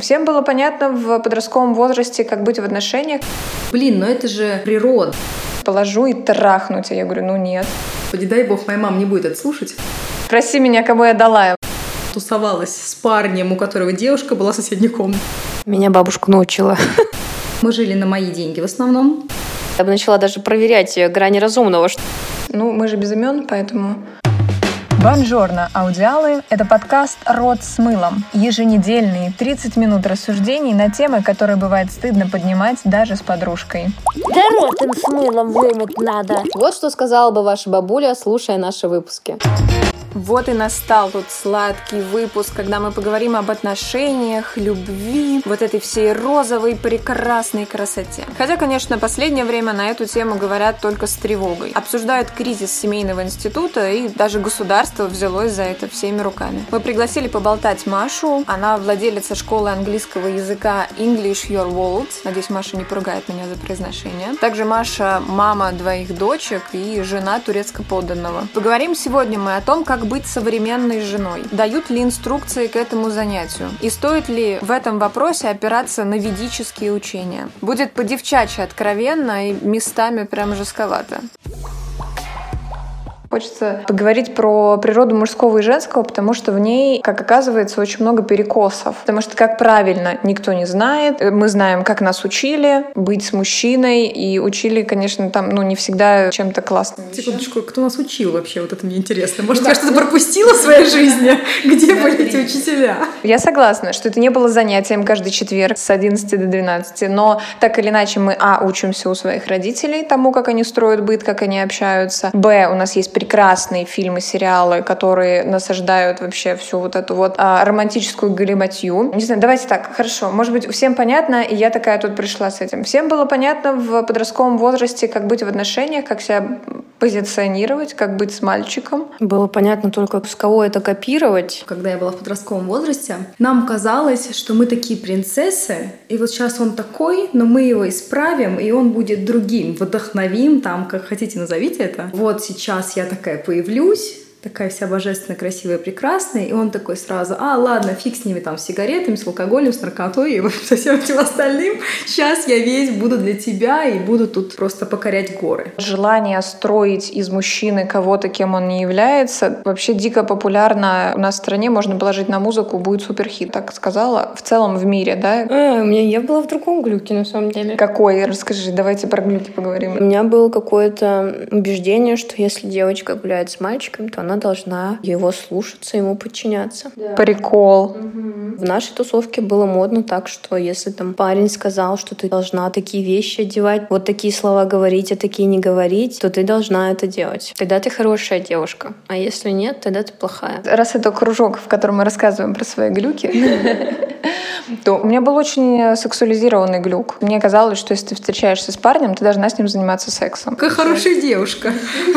Всем было понятно в подростковом возрасте, как быть в отношениях. Блин, но это же природа. Положу и трахну тебя. Я говорю, ну нет. Не дай бог, моя мама не будет это слушать. Проси меня, кому я дала. Тусовалась с парнем, у которого девушка была в соседней комнате. Меня бабушка научила. Мы жили на мои деньги в основном. Я бы начала даже проверять грани разумного. Ну, мы же без имен, поэтому... Бонжорно, аудиалы – это подкаст «Рот с мылом». Еженедельные 30 минут рассуждений на темы, которые бывает стыдно поднимать даже с подружкой. Да рот им с мылом вымыть надо. Вот что сказала бы ваша бабуля, слушая наши выпуски. Вот и настал тот сладкий выпуск, когда мы поговорим об отношениях, любви, вот этой всей розовой прекрасной красоте. Хотя, конечно, последнее время на эту тему говорят только с тревогой. Обсуждают кризис семейного института, и даже государство взялось за это всеми руками. Мы пригласили поболтать Машу. Она владелица школы английского языка English Your World. Надеюсь, Маша не поругает меня за произношение. Также Маша мама двоих дочек и жена турецко-подданного. Поговорим сегодня мы о том, как быть современной женой? Дают ли инструкции к этому занятию? И стоит ли в этом вопросе опираться на ведические учения? Будет по-девчачьи откровенно и местами прям жестковато. Хочется поговорить про природу мужского и женского, потому что в ней, как оказывается, очень много перекосов. Потому что как правильно никто не знает. Мы знаем, как нас учили быть с мужчиной, и учили, конечно, там, ну, не всегда чем-то классным. Секундочку, кто нас учил вообще? Вот это мне интересно. Может, я что-то пропустила в своей жизни? Где были эти учителя? Я согласна, что это не было занятием каждый четверг с 11 до 12, но так или иначе мы, а, учимся у своих родителей тому, как они строят быт, как они общаются, б, у нас есть прекрасные фильмы, сериалы, которые насаждают вообще всю вот эту вот а, романтическую галиматью. Не знаю, давайте так, хорошо. Может быть, всем понятно, и я такая тут пришла с этим. Всем было понятно в подростковом возрасте, как быть в отношениях, как себя позиционировать, как быть с мальчиком. Было понятно только, с кого это копировать. Когда я была в подростковом возрасте, нам казалось, что мы такие принцессы, и вот сейчас он такой, но мы его исправим, и он будет другим, вдохновим, там, как хотите назовите это. Вот сейчас я такая появлюсь, такая вся божественно красивая, прекрасная, и он такой сразу, а, ладно, фиг с ними там, с сигаретами, с алкоголем, с наркотой и со всем этим остальным, сейчас я весь буду для тебя и буду тут просто покорять горы. Желание строить из мужчины кого-то, кем он не является, вообще дико популярно у нас в стране, можно положить на музыку, будет суперхит, так сказала, в целом в мире, да? А, у меня я была в другом глюке, на самом деле. Какой? Расскажи, давайте про глюки поговорим. У меня было какое-то убеждение, что если девочка гуляет с мальчиком, то она должна его слушаться, ему подчиняться. Да. Прикол. Угу. В нашей тусовке было модно так, что если там парень сказал, что ты должна такие вещи одевать, вот такие слова говорить, а такие не говорить, то ты должна это делать. Тогда ты хорошая девушка. А если нет, тогда ты плохая. Раз это кружок, в котором мы рассказываем про свои глюки, то у меня был очень сексуализированный глюк. Мне казалось, что если ты встречаешься с парнем, ты должна с ним заниматься сексом. Какая хорошая девушка.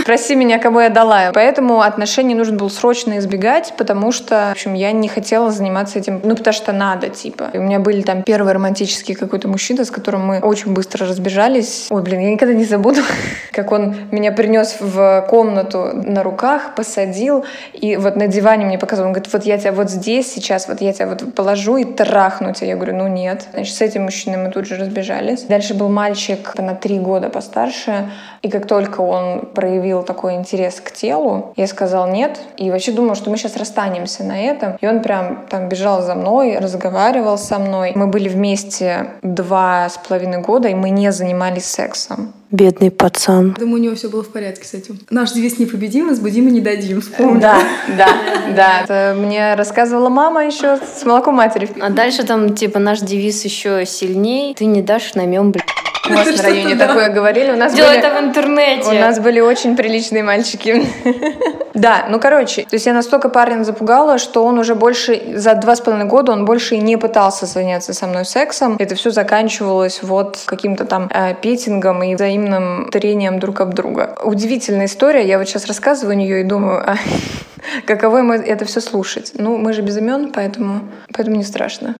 Проси меня, кому я дала. Поэтому отношений нужно было срочно избегать, потому что, в общем, я не хотела заниматься этим, ну, потому что надо, типа. И у меня были там первый романтический какой-то мужчина, с которым мы очень быстро разбежались. Ой, блин, я никогда не забуду, как он меня принес в комнату на руках, посадил, и вот на диване мне показывал, он говорит, вот я тебя вот здесь сейчас, вот я тебя вот положу и трахну тебя. Я говорю, ну нет. Значит, с этим мужчиной мы тут же разбежались. Дальше был мальчик на три года постарше, и как только он проявил такой интерес к телу, я сказала, сказал нет. И вообще думал, что мы сейчас расстанемся на этом. И он прям там бежал за мной, разговаривал со мной. Мы были вместе два с половиной года, и мы не занимались сексом. Бедный пацан. Думаю, у него все было в порядке с этим. Наш девиз непобедим, возбудим и не дадим. Вспомнил. Да, да, да. Это мне рассказывала мама еще с молоком матери. А дальше там, типа, наш девиз еще сильней. Ты не дашь намем, блядь. У вас в районе такое говорили. У нас Делай это в интернете. У нас были очень приличные мальчики. Да, ну короче, то есть я настолько парня запугала, что он уже больше за два с половиной года он больше не пытался заняться со мной сексом. Это все заканчивалось вот каким-то там э, петингом и взаимным трением друг об друга. Удивительная история. Я вот сейчас рассказываю нее и думаю, а, каково ему это все слушать. Ну, мы же без имен, поэтому, поэтому не страшно.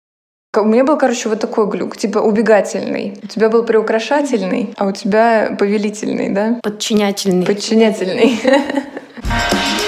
У меня был, короче, вот такой глюк, типа убегательный. У тебя был приукрашательный, а у тебя повелительный, да? Подчинятельный. Подчинятельный. Thank you.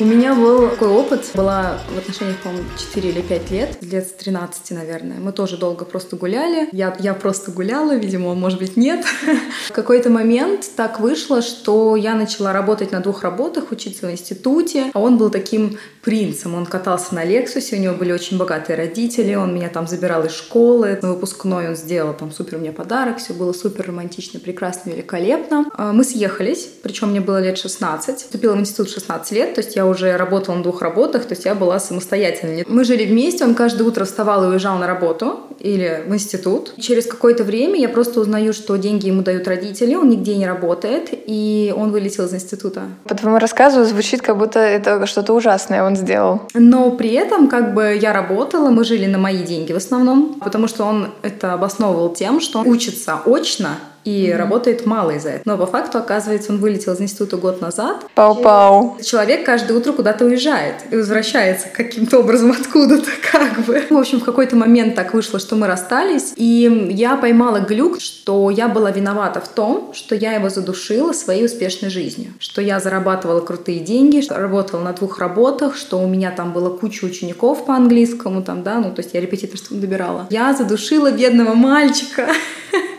У меня был такой опыт. Была в отношениях, по-моему, 4 или 5 лет. Лет с 13, наверное. Мы тоже долго просто гуляли. Я, я просто гуляла, видимо, он, может быть, нет. В какой-то момент так вышло, что я начала работать на двух работах, учиться в институте. А он был таким принцем. Он катался на Лексусе, у него были очень богатые родители, он меня там забирал из школы. На выпускной он сделал там супер мне подарок, все было супер романтично, прекрасно, великолепно. А, мы съехались, причем мне было лет 16. Вступила в институт 16 лет, то есть я уже работала на двух работах, то есть я была самостоятельной. Мы жили вместе, он каждое утро вставал и уезжал на работу или в институт. Через какое-то время я просто узнаю, что деньги ему дают родители, он нигде не работает, и он вылетел из института. По твоему рассказу звучит, как будто это что-то ужасное он сделал. Но при этом как бы я работала, мы жили на мои деньги в основном, потому что он это обосновывал тем, что он учится очно и mm-hmm. работает мало из-за этого. Но по факту, оказывается, он вылетел из института год назад. Пау-пау. Человек каждое утро куда-то уезжает и возвращается каким-то образом откуда-то, как бы. В общем, в какой-то момент так вышло, что мы расстались, и я поймала глюк, что я была виновата в том, что я его задушила своей успешной жизнью. Что я зарабатывала крутые деньги, что работала на двух работах, что у меня там было куча учеников по английскому, там, да, ну, то есть я репетиторством добирала. Я задушила бедного мальчика.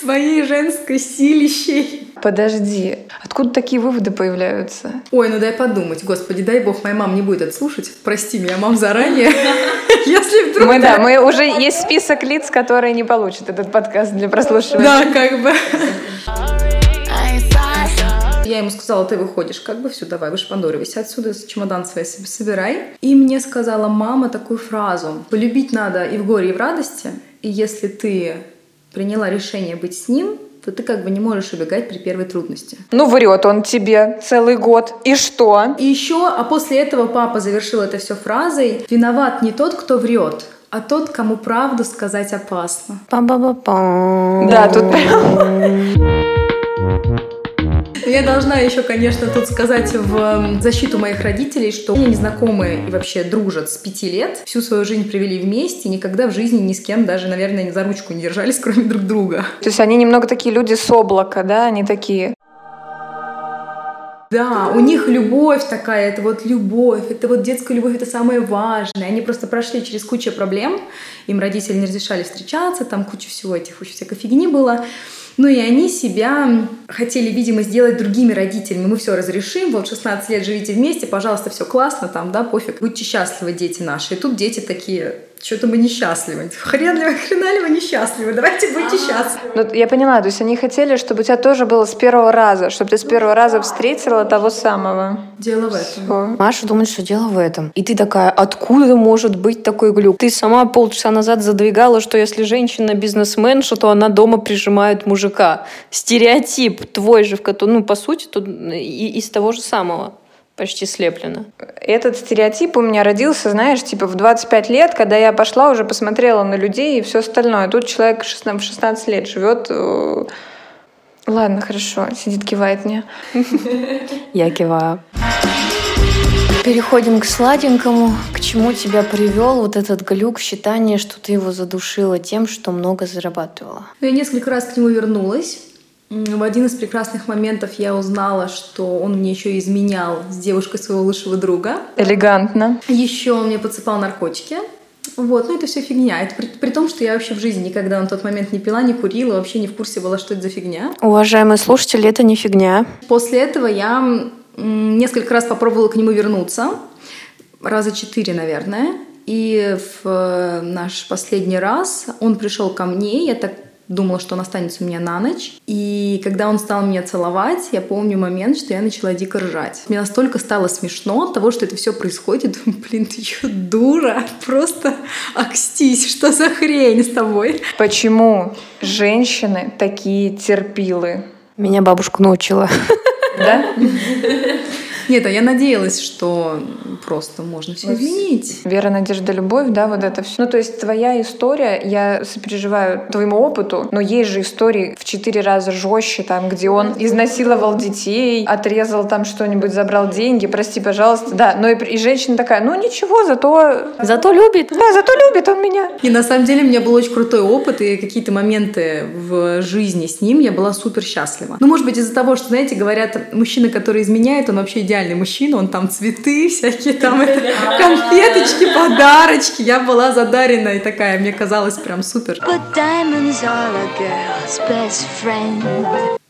своей женской силищей. Подожди, откуда такие выводы появляются? Ой, ну дай подумать. Господи, дай бог, моя мама не будет это слушать. Прости меня, мам, заранее. Если вдруг... Мы, да, мы уже есть список лиц, которые не получат этот подкаст для прослушивания. Да, как бы. Я ему сказала, ты выходишь, как бы все, давай, вышпандоривайся отсюда, чемодан свой себе собирай. И мне сказала мама такую фразу. Полюбить надо и в горе, и в радости. И если ты приняла решение быть с ним, то ты как бы не можешь убегать при первой трудности. Ну, врет он тебе целый год. И что? И еще, а после этого папа завершил это все фразой «Виноват не тот, кто врет, а тот, кому правду сказать опасно». Па-ба-ба-па. Да, тут прям... Я должна еще, конечно, тут сказать в защиту моих родителей, что они незнакомые и вообще дружат с пяти лет, всю свою жизнь провели вместе, никогда в жизни ни с кем даже, наверное, за ручку не держались, кроме друг друга. То есть они немного такие люди с облака, да, они такие да, у них любовь такая, это вот любовь, это вот детская любовь, это самое важное. Они просто прошли через кучу проблем, им родители не разрешали встречаться, там куча всего этих, куча всякой фигни было. Ну и они себя хотели, видимо, сделать другими родителями. Мы все разрешим, вот 16 лет живите вместе, пожалуйста, все классно, там, да, пофиг, будьте счастливы, дети наши. И тут дети такие, что-то мы несчастливы. Хрен ли, хрена ли вы несчастливы? Давайте будьте счастливы. Ну, я понимаю, то есть они хотели, чтобы у тебя тоже было с первого раза, чтобы ты с первого раза встретила того самого. Дело в этом. Все. Маша думает, что дело в этом. И ты такая, откуда может быть такой глюк? Ты сама полчаса назад задвигала, что если женщина бизнесменша, то она дома прижимает мужика. Стереотип твой же, в котором, ну, по сути, тут из того же самого почти слеплено. Этот стереотип у меня родился, знаешь, типа в 25 лет, когда я пошла, уже посмотрела на людей и все остальное. Тут человек в 16 лет живет э, Ладно, хорошо, сидит, кивает мне. Я киваю. Переходим к сладенькому. К чему тебя привел вот этот глюк, считание, что ты его задушила тем, что много зарабатывала? Я несколько раз к нему вернулась. В один из прекрасных моментов я узнала, что он мне еще изменял с девушкой своего лучшего друга. Элегантно. Еще он мне подсыпал наркотики. Вот, ну это все фигня. Это при, при том, что я вообще в жизни никогда на тот момент не пила, не курила, вообще не в курсе была, что это за фигня. Уважаемые слушатели, это не фигня. После этого я несколько раз попробовала к нему вернуться. Раза четыре, наверное. И в э, наш последний раз он пришел ко мне, я так думала, что он останется у меня на ночь. И когда он стал меня целовать, я помню момент, что я начала дико ржать. Мне настолько стало смешно от того, что это все происходит. Думаю, блин, ты что, дура? Просто окстись, что за хрень с тобой? Почему женщины такие терпилы? Меня бабушка научила. Да? Нет, а я надеялась, что просто можно все изменить. Вера, надежда, любовь, да, вот это все. Ну, то есть твоя история, я сопереживаю твоему опыту, но есть же истории в четыре раза жестче, там, где он изнасиловал детей, отрезал там что-нибудь, забрал деньги, прости, пожалуйста, да. Но и, и женщина такая, ну ничего, зато... Зато любит. Да, зато любит он меня. И на самом деле у меня был очень крутой опыт, и какие-то моменты в жизни с ним я была супер счастлива. Ну, может быть, из-за того, что, знаете, говорят, мужчина, который изменяет, он вообще идеальный мужчина, он там цветы всякие, там это, конфеточки, подарочки. Я была задарена и такая, мне казалось прям супер.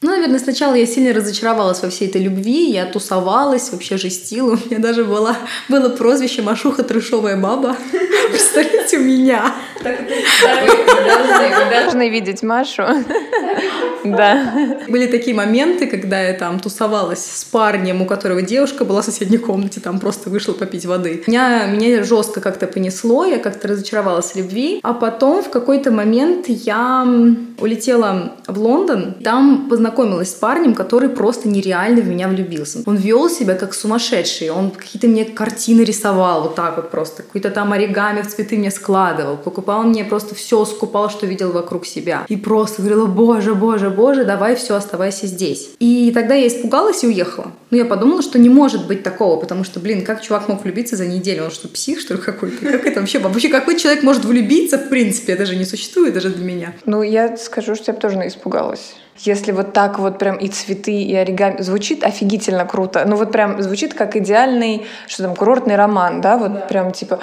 Ну, наверное, сначала я сильно разочаровалась во всей этой любви, я тусовалась, вообще жестила. У меня даже было, было прозвище Машуха Трешовая баба. Представляете, у меня. Вы должны видеть Машу. Да. Были такие моменты, когда я там тусовалась с парнем, у которого девушка была в соседней комнате, там просто вышла попить воды. Меня, меня жестко как-то понесло, я как-то разочаровалась в любви. А потом в какой-то момент я улетела в Лондон, там познакомилась с парнем, который просто нереально в меня влюбился. Он вел себя как сумасшедший, он какие-то мне картины рисовал вот так вот просто, какой-то там оригами в цветы мне складывал, покупал мне просто все, скупал, что видел вокруг себя. И просто говорила, боже, боже, боже, давай все, оставайся здесь. И тогда я испугалась и уехала. Ну, я подумала, что не может быть такого, потому что, блин, как чувак мог влюбиться за неделю? Он что, псих, что ли, какой-то? Как это вообще? Вообще, какой человек может влюбиться, в принципе? Это же не существует даже для меня. Ну, я скажу, что я бы тоже испугалась. Если вот так вот прям и цветы, и оригами... Звучит офигительно круто. Ну вот прям звучит как идеальный, что там, курортный роман, да? Вот да. прям типа,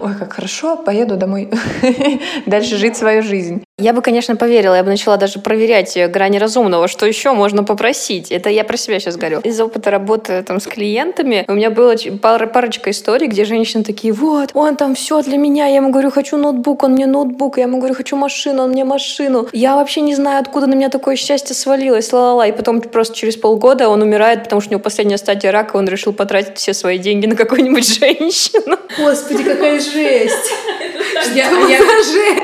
ой, как хорошо, поеду домой. Дальше жить свою жизнь. Я бы, конечно, поверила, я бы начала даже проверять грани разумного, что еще можно попросить. Это я про себя сейчас говорю. Из опыта работы там с клиентами у меня было пара, парочка историй, где женщины такие, вот, он там все для меня. Я ему говорю, хочу ноутбук, он мне ноутбук. Я ему говорю, хочу машину, он мне машину. Я вообще не знаю, откуда на меня такое счастье свалилось, ла-ла-ла. И потом просто через полгода он умирает, потому что у него последняя стадия рака, он решил потратить все свои деньги на какую-нибудь женщину. Господи, какая жесть! Я, я,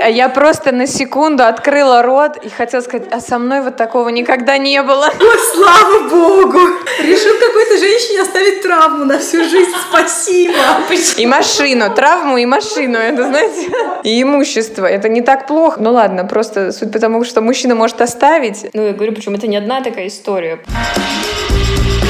а я просто на секунду открыла рот и хотела сказать, а со мной вот такого никогда не было. Ой, слава богу! Решил какой-то женщине оставить травму на всю жизнь. Спасибо! И машину, травму и машину, это знаете, и имущество. Это не так плохо. Ну ладно, просто суть потому, что мужчина может оставить. Ну, я говорю, почему это не одна такая история.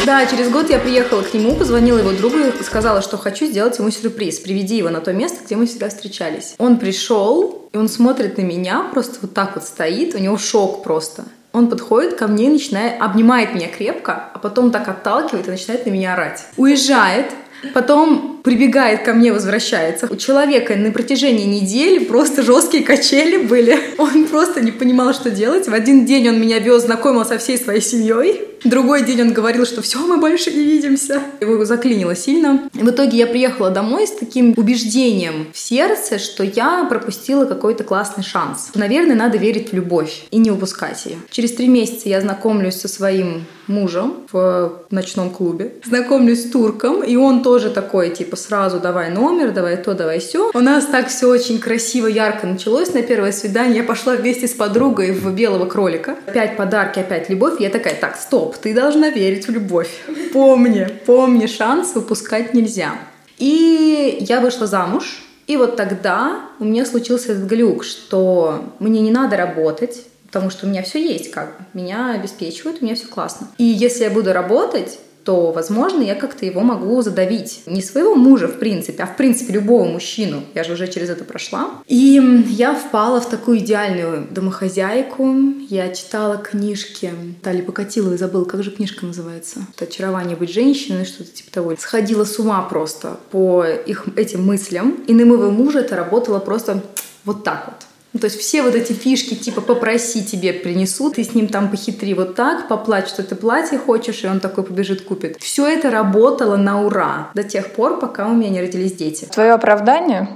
Да, через год я приехала к нему, позвонила его другу и сказала, что хочу сделать ему сюрприз. Приведи его на то место, где мы всегда встречались. Он пришел, и он смотрит на меня, просто вот так вот стоит, у него шок просто. Он подходит ко мне начинает, обнимает меня крепко, а потом так отталкивает и начинает на меня орать. Уезжает, Потом прибегает ко мне, возвращается. У человека на протяжении недели просто жесткие качели были. Он просто не понимал, что делать. В один день он меня вез, знакомил со всей своей семьей. Другой день он говорил, что все, мы больше не видимся. Его заклинило сильно. И в итоге я приехала домой с таким убеждением в сердце, что я пропустила какой-то классный шанс. Наверное, надо верить в любовь и не упускать ее. Через три месяца я знакомлюсь со своим мужем в ночном клубе. Знакомлюсь с турком, и он тоже такой, типа, сразу давай номер, давай то, давай все. У нас так все очень красиво, ярко началось на первое свидание. Я пошла вместе с подругой в белого кролика. Опять подарки, опять любовь. Я такая, так, стоп, ты должна верить в любовь. Помни, помни, шанс выпускать нельзя. И я вышла замуж, и вот тогда у меня случился этот глюк, что мне не надо работать, потому что у меня все есть, как. Меня обеспечивают, у меня все классно. И если я буду работать, то, возможно, я как-то его могу задавить. Не своего мужа, в принципе, а в принципе любого мужчину. Я же уже через это прошла. И я впала в такую идеальную домохозяйку. Я читала книжки. Тали Покатиловой забыл, как же книжка называется? Это «Очарование быть женщиной», что-то типа того. Сходила с ума просто по их этим мыслям. И на моего мужа это работало просто вот так вот. Ну, то есть все вот эти фишки, типа попроси тебе принесут, ты с ним там похитри вот так, поплачь, что ты платье хочешь, и он такой побежит купит. Все это работало на ура до тех пор, пока у меня не родились дети. Твое оправдание?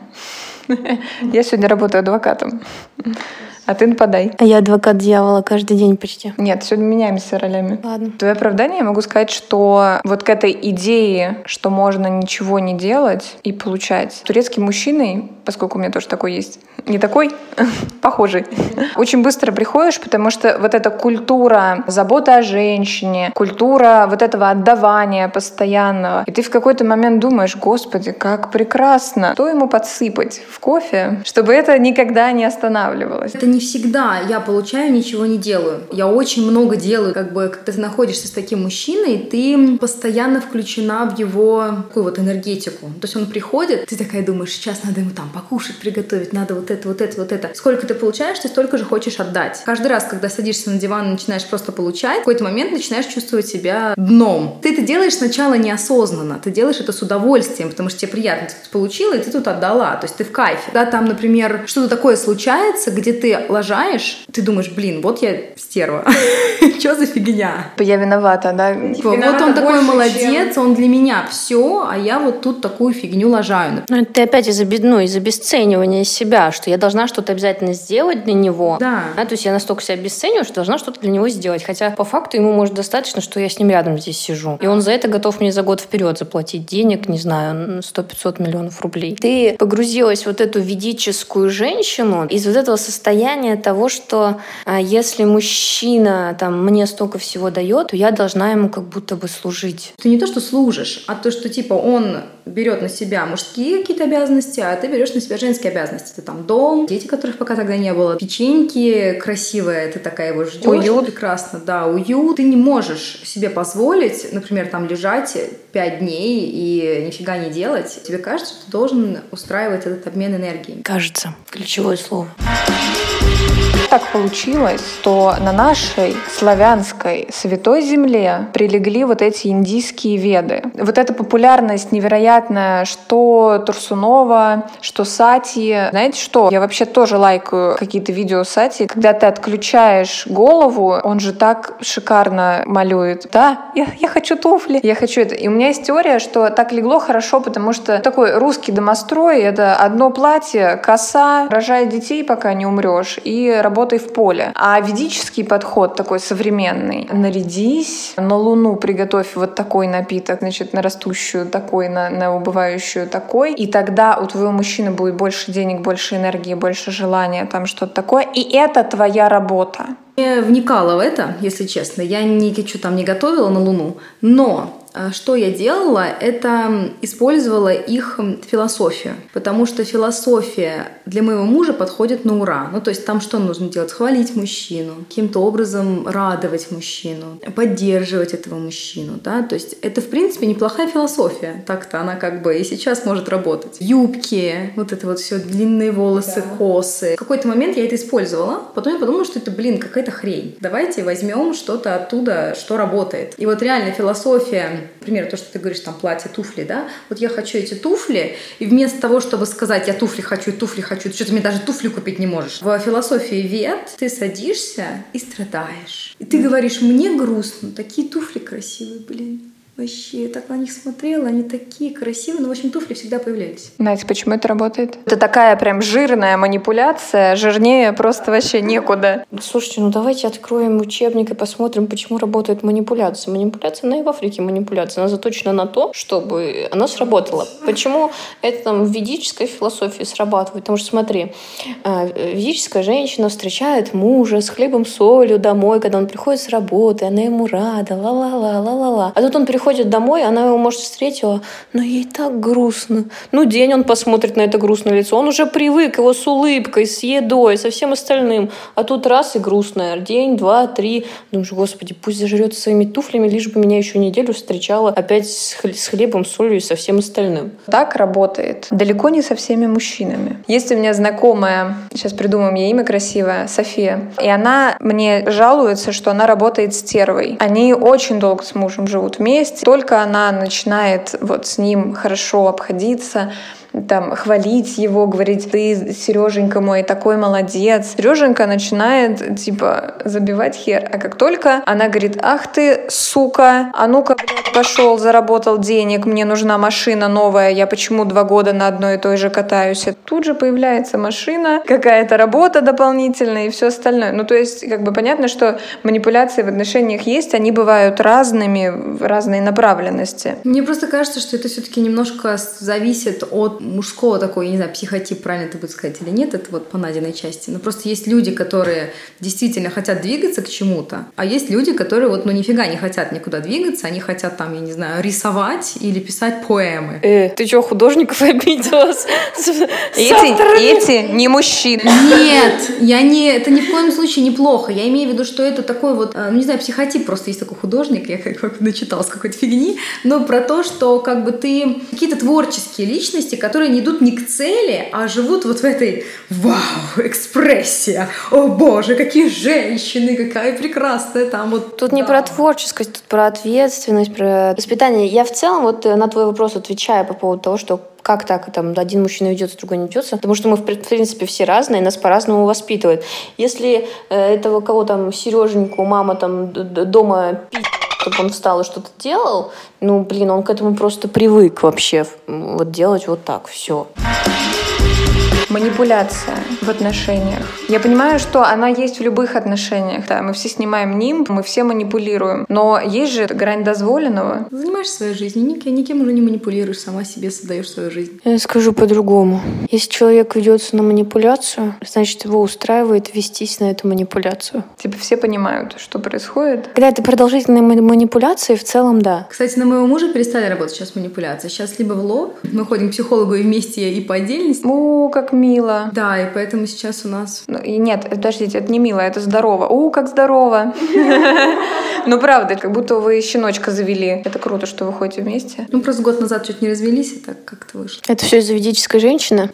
Я сегодня работаю адвокатом. А ты нападай. А я адвокат дьявола каждый день почти. Нет, сегодня меняемся ролями. Ладно. Твое оправдание я могу сказать, что вот к этой идее, что можно ничего не делать и получать, турецким мужчиной поскольку у меня тоже такой есть. Не такой, похожий. Очень быстро приходишь, потому что вот эта культура заботы о женщине, культура вот этого отдавания постоянного. И ты в какой-то момент думаешь, господи, как прекрасно. Что ему подсыпать в кофе, чтобы это никогда не останавливалось? Это не всегда я получаю, ничего не делаю. Я очень много делаю. Как бы, когда ты находишься с таким мужчиной, ты постоянно включена в его такую вот энергетику. То есть он приходит, ты такая думаешь, сейчас надо ему там покушать, приготовить, надо вот это, вот это, вот это. Сколько ты получаешь, ты столько же хочешь отдать. Каждый раз, когда садишься на диван и начинаешь просто получать, в какой-то момент начинаешь чувствовать себя дном. Ты это делаешь сначала неосознанно, ты делаешь это с удовольствием, потому что тебе приятно, ты получила, и ты тут отдала, то есть ты в кайфе. Когда там, например, что-то такое случается, где ты лажаешь, ты думаешь, блин, вот я стерва. Что за фигня? Я виновата, да? Вот он такой молодец, он для меня все, а я вот тут такую фигню лажаю. Ну, ты опять из-за ну, из обесценивания себя, что я должна что-то обязательно сделать для него. Да. да. То есть я настолько себя обесцениваю, что должна что-то для него сделать. Хотя по факту ему может достаточно, что я с ним рядом здесь сижу. И он за это готов мне за год вперед заплатить денег, не знаю, 100-500 миллионов рублей. Ты погрузилась в вот эту ведическую женщину из вот этого состояния того, что а, если мужчина там мне столько всего дает, то я должна ему как будто бы служить. Ты не то, что служишь, а то, что типа он берет на себя мужские какие-то обязанности, а ты берешь на себя женские обязанности. Это там дом, дети, которых пока тогда не было, печеньки красивые, ты такая его ждешь. Уют. Прекрасно, да, уют. Ты не можешь себе позволить, например, там лежать пять дней и нифига не делать. Тебе кажется, что ты должен устраивать этот обмен энергией. Кажется. Ключевое слово так получилось, что на нашей славянской святой земле прилегли вот эти индийские веды. Вот эта популярность невероятная, что Турсунова, что Сати. Знаете что? Я вообще тоже лайкаю какие-то видео Сати. Когда ты отключаешь голову, он же так шикарно малюет. Да, я, я хочу туфли, я хочу это. И у меня есть теория, что так легло хорошо, потому что такой русский домострой — это одно платье, коса, рожай детей, пока не умрешь, и работа работай в поле. А ведический подход такой современный. Нарядись, на Луну приготовь вот такой напиток, значит, на растущую такой, на, на убывающую такой. И тогда у твоего мужчины будет больше денег, больше энергии, больше желания, там что-то такое. И это твоя работа. Я вникала в это, если честно. Я ничего там не готовила на Луну. Но что я делала, это использовала их философию, потому что философия для моего мужа подходит на ура. Ну, то есть там что нужно делать? Хвалить мужчину, каким-то образом радовать мужчину, поддерживать этого мужчину, да, то есть это, в принципе, неплохая философия, так-то она как бы и сейчас может работать. Юбки, вот это вот все, длинные волосы, да. косы. В какой-то момент я это использовала, потом я подумала, что это, блин, какая-то хрень. Давайте возьмем что-то оттуда, что работает. И вот реально философия Например, то, что ты говоришь, там, платье, туфли, да? Вот я хочу эти туфли, и вместо того, чтобы сказать, я туфли хочу, туфли хочу, ты что-то мне даже туфли купить не можешь. В философии вет ты садишься и страдаешь. И ты говоришь, мне грустно, такие туфли красивые, блин. Вообще, я так на них смотрела, они такие красивые, но, в общем, туфли всегда появлялись. Знаете, почему это работает? Это такая прям жирная манипуляция, жирнее просто вообще некуда. Слушайте, ну давайте откроем учебник и посмотрим, почему работает манипуляция. Манипуляция, она и в Африке манипуляция, она заточена на то, чтобы она сработала. Почему это там в ведической философии срабатывает? Потому что, смотри, а, ведическая женщина встречает мужа с хлебом, солью домой, когда он приходит с работы, она ему рада, ла-ла-ла, ла-ла-ла. А тут он приходит приходит домой, она его, может, встретила, но ей так грустно. Ну, день он посмотрит на это грустное лицо. Он уже привык его с улыбкой, с едой, со всем остальным. А тут раз и грустное. День, два, три. Думаешь, господи, пусть зажрет своими туфлями, лишь бы меня еще неделю встречала опять с хлебом, солью и со всем остальным. Так работает. Далеко не со всеми мужчинами. Есть у меня знакомая, сейчас придумаю мне имя красивое, София. И она мне жалуется, что она работает стервой. Они очень долго с мужем живут вместе, есть только она начинает вот с ним хорошо обходиться, там, хвалить его, говорить, ты, Сереженька мой, такой молодец. Сереженька начинает, типа, забивать хер. А как только она говорит, ах ты, сука, а ну-ка, блядь, пошел, заработал денег, мне нужна машина новая, я почему два года на одной и той же катаюсь? Тут же появляется машина, какая-то работа дополнительная и все остальное. Ну, то есть, как бы понятно, что манипуляции в отношениях есть, они бывают разными, в разной направленности. Мне просто кажется, что это все-таки немножко зависит от мужского такой, я не знаю, психотип, правильно это будет сказать или нет, это вот по Надиной части. Но просто есть люди, которые действительно хотят двигаться к чему-то, а есть люди, которые вот, ну, нифига не хотят никуда двигаться, они хотят там, я не знаю, рисовать или писать поэмы. Э, ты что, художников обиделась? Эти, эти не мужчины. Нет, я не, это ни в коем случае неплохо. Я имею в виду, что это такой вот, э, ну не знаю, психотип, просто есть такой художник, я как, как начиталась какой-то фигни, но про то, что как бы ты какие-то творческие личности, которые не идут не к цели, а живут вот в этой вау, экспрессия, о боже, какие женщины, какая прекрасная там вот. Тут да. не про творческость, тут про ответственность, про воспитание. Я в целом вот э, на твой вопрос отвечаю по поводу того, что как так, там, один мужчина ведется, другой не ведется, потому что мы, в принципе, все разные, нас по-разному воспитывают. Если э, этого кого там, Сереженьку, мама там дома пить чтобы он встал и что-то делал, ну, блин, он к этому просто привык вообще вот делать вот так, все манипуляция в отношениях. Я понимаю, что она есть в любых отношениях. Да, мы все снимаем ним, мы все манипулируем. Но есть же грань дозволенного. Занимаешься своей жизнью, никем, никем уже не манипулируешь, сама себе создаешь свою жизнь. Я скажу по-другому. Если человек ведется на манипуляцию, значит, его устраивает вестись на эту манипуляцию. Типа все понимают, что происходит. Когда это продолжительные манипуляции, в целом, да. Кстати, на моего мужа перестали работать сейчас манипуляции. Сейчас либо в лоб, мы ходим к психологу и вместе, и по отдельности. О, как мило. Да, и поэтому сейчас у нас... Ну, и нет, подождите, это не мило, это здорово. У, как здорово. Ну, правда, как будто вы щеночка завели. Это круто, что вы ходите вместе. Ну, просто год назад чуть не развелись, и так как-то вышло. Это все из-за ведической женщины?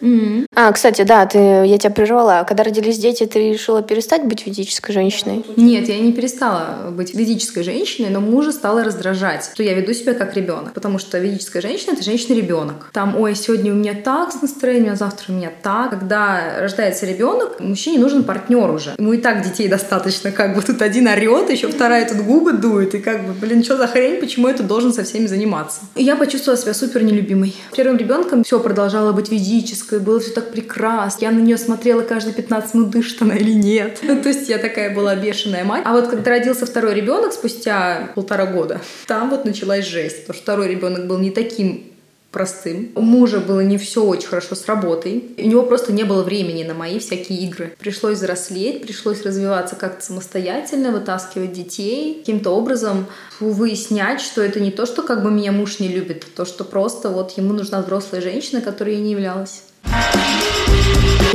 А, кстати, да, ты, я тебя прервала. Когда родились дети, ты решила перестать быть ведической женщиной? Нет, я не перестала быть ведической женщиной, но мужа стала раздражать, что я веду себя как ребенок. Потому что ведическая женщина — это женщина-ребенок. Там, ой, сегодня у меня так с настроением, а завтра у меня так. Когда рождается ребенок, мужчине нужен партнер уже. Ему и так детей достаточно. Как бы тут один орет, еще вторая тут губы дует. И как бы, блин, что за хрень, почему это должен со всеми заниматься? И я почувствовала себя супер нелюбимой. Первым ребенком все продолжало быть ведической, было все так прекрасно. Я на нее смотрела каждые 15 минут, дышит она или нет. То есть я такая была бешеная мать. А вот когда родился второй ребенок спустя полтора года, там вот началась жесть. Потому что второй ребенок был не таким простым. У мужа было не все очень хорошо с работой. У него просто не было времени на мои всякие игры. Пришлось взрослеть, пришлось развиваться как-то самостоятельно, вытаскивать детей, каким-то образом выяснять, что это не то, что как бы меня муж не любит, а то, что просто вот ему нужна взрослая женщина, которой я не являлась.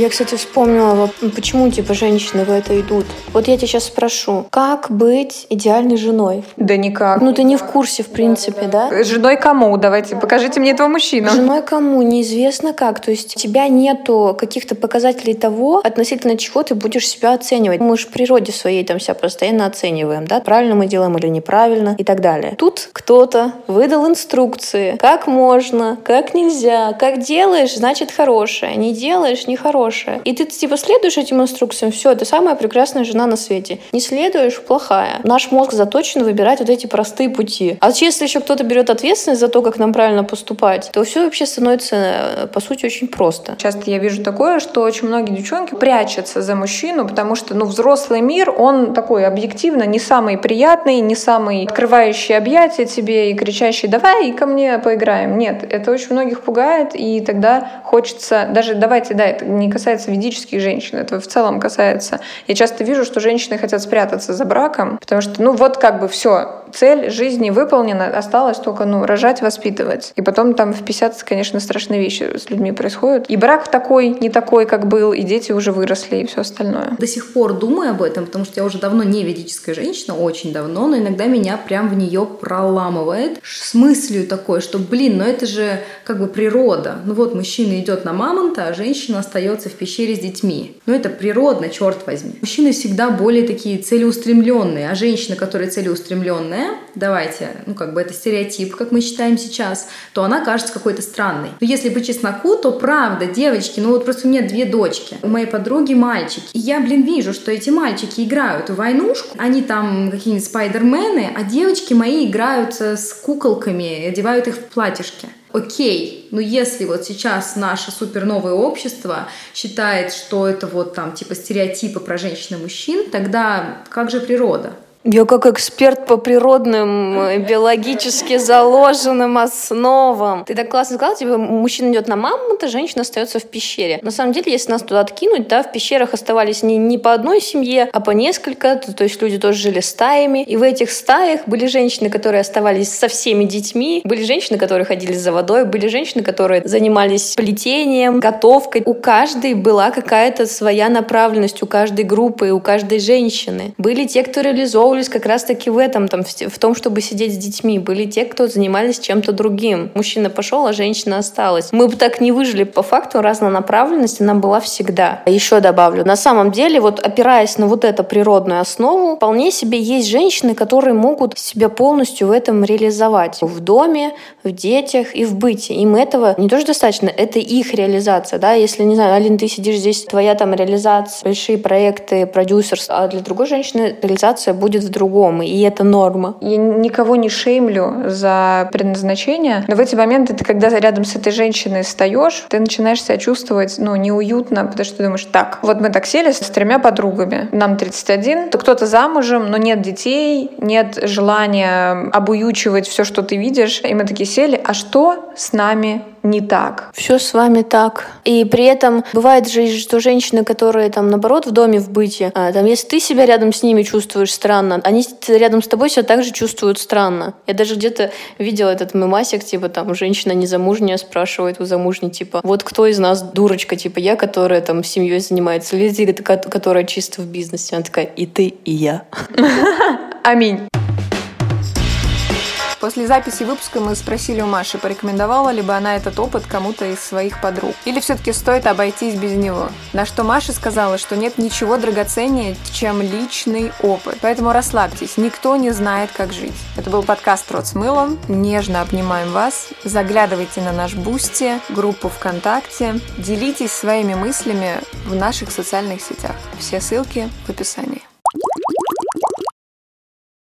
Я, кстати, вспомнила, почему типа женщины в это идут. Вот я тебя сейчас спрошу, как быть идеальной женой? Да никак. Ну ты не в курсе, в принципе, да? да? Женой кому? Давайте, покажите мне этого мужчину. Женой кому? Неизвестно как. То есть у тебя нету каких-то показателей того, относительно чего ты будешь себя оценивать. Мы же в природе своей там себя постоянно оцениваем, да? Правильно мы делаем или неправильно и так далее. Тут кто-то выдал инструкции, как можно, как нельзя, как делаешь, значит хорошее, не делаешь, нехорошее хорошая. И ты типа следуешь этим инструкциям, все, ты самая прекрасная жена на свете. Не следуешь, плохая. Наш мозг заточен выбирать вот эти простые пути. А если еще кто-то берет ответственность за то, как нам правильно поступать, то все вообще становится, э, по сути, очень просто. Часто я вижу такое, что очень многие девчонки прячутся за мужчину, потому что, ну, взрослый мир, он такой объективно не самый приятный, не самый открывающий объятия тебе и кричащий «давай ко мне поиграем». Нет, это очень многих пугает, и тогда хочется, даже давайте, да, это не касается ведических женщин, это в целом касается. Я часто вижу, что женщины хотят спрятаться за браком, потому что, ну вот как бы все, цель жизни выполнена, осталось только, ну, рожать, воспитывать. И потом там в 50, конечно, страшные вещи с людьми происходят. И брак такой, не такой, как был, и дети уже выросли, и все остальное. До сих пор думаю об этом, потому что я уже давно не ведическая женщина, очень давно, но иногда меня прям в нее проламывает с мыслью такой, что, блин, ну это же как бы природа. Ну вот мужчина идет на мамонта, а женщина остается в пещере с детьми. Ну это природно, черт возьми. Мужчины всегда более такие целеустремленные, а женщина, которая целеустремленная, давайте, ну как бы это стереотип, как мы считаем сейчас, то она кажется какой-то странной. Но если по чесноку, то правда, девочки, ну вот просто у меня две дочки, у моей подруги мальчики. И я, блин, вижу, что эти мальчики играют в войнушку, они там какие-нибудь спайдермены, а девочки мои играют с куколками, одевают их в платьишки окей, но если вот сейчас наше супер новое общество считает, что это вот там типа стереотипы про женщин и мужчин, тогда как же природа? Я как эксперт по природным, э, биологически заложенным основам. Ты так классно сказал, типа, мужчина идет на мамонта, женщина остается в пещере. На самом деле, если нас туда откинуть, да, в пещерах оставались не, не по одной семье, а по несколько, то, то есть люди тоже жили стаями. И в этих стаях были женщины, которые оставались со всеми детьми, были женщины, которые ходили за водой, были женщины, которые занимались плетением, готовкой. У каждой была какая-то своя направленность, у каждой группы, у каждой женщины. Были те, кто реализовывали реализовывались как раз-таки в этом, там, в том, чтобы сидеть с детьми. Были те, кто занимались чем-то другим. Мужчина пошел, а женщина осталась. Мы бы так не выжили. По факту разнонаправленность она была всегда. Еще добавлю. На самом деле, вот опираясь на вот эту природную основу, вполне себе есть женщины, которые могут себя полностью в этом реализовать. В доме, в детях и в быте. Им этого не тоже достаточно, это их реализация. Да? Если, не знаю, Алин, ты сидишь здесь, твоя там реализация, большие проекты, продюсерство, а для другой женщины реализация будет в другом, и это норма. Я никого не шеймлю за предназначение, но в эти моменты ты, когда рядом с этой женщиной встаешь, ты начинаешь себя чувствовать, ну, неуютно, потому что ты думаешь, так, вот мы так сели с тремя подругами, нам 31, то кто-то замужем, но нет детей, нет желания обуючивать все, что ты видишь, и мы такие сели, а что с нами не так. Все с вами так. И при этом бывает же, что женщины, которые там наоборот в доме в быте, а, там если ты себя рядом с ними чувствуешь странно, они рядом с тобой себя также чувствуют странно. Я даже где-то видела этот мемасик, типа там женщина незамужняя спрашивает у замужней, типа, вот кто из нас дурочка, типа я, которая там семьей занимается, или ты, которая чисто в бизнесе. Она такая, и ты, и я. Аминь. После записи выпуска мы спросили у Маши, порекомендовала ли бы она этот опыт кому-то из своих подруг. Или все-таки стоит обойтись без него. На что Маша сказала, что нет ничего драгоценнее, чем личный опыт. Поэтому расслабьтесь, никто не знает, как жить. Это был подкаст «Рот с мылом». Нежно обнимаем вас. Заглядывайте на наш Boosty, группу ВКонтакте. Делитесь своими мыслями в наших социальных сетях. Все ссылки в описании.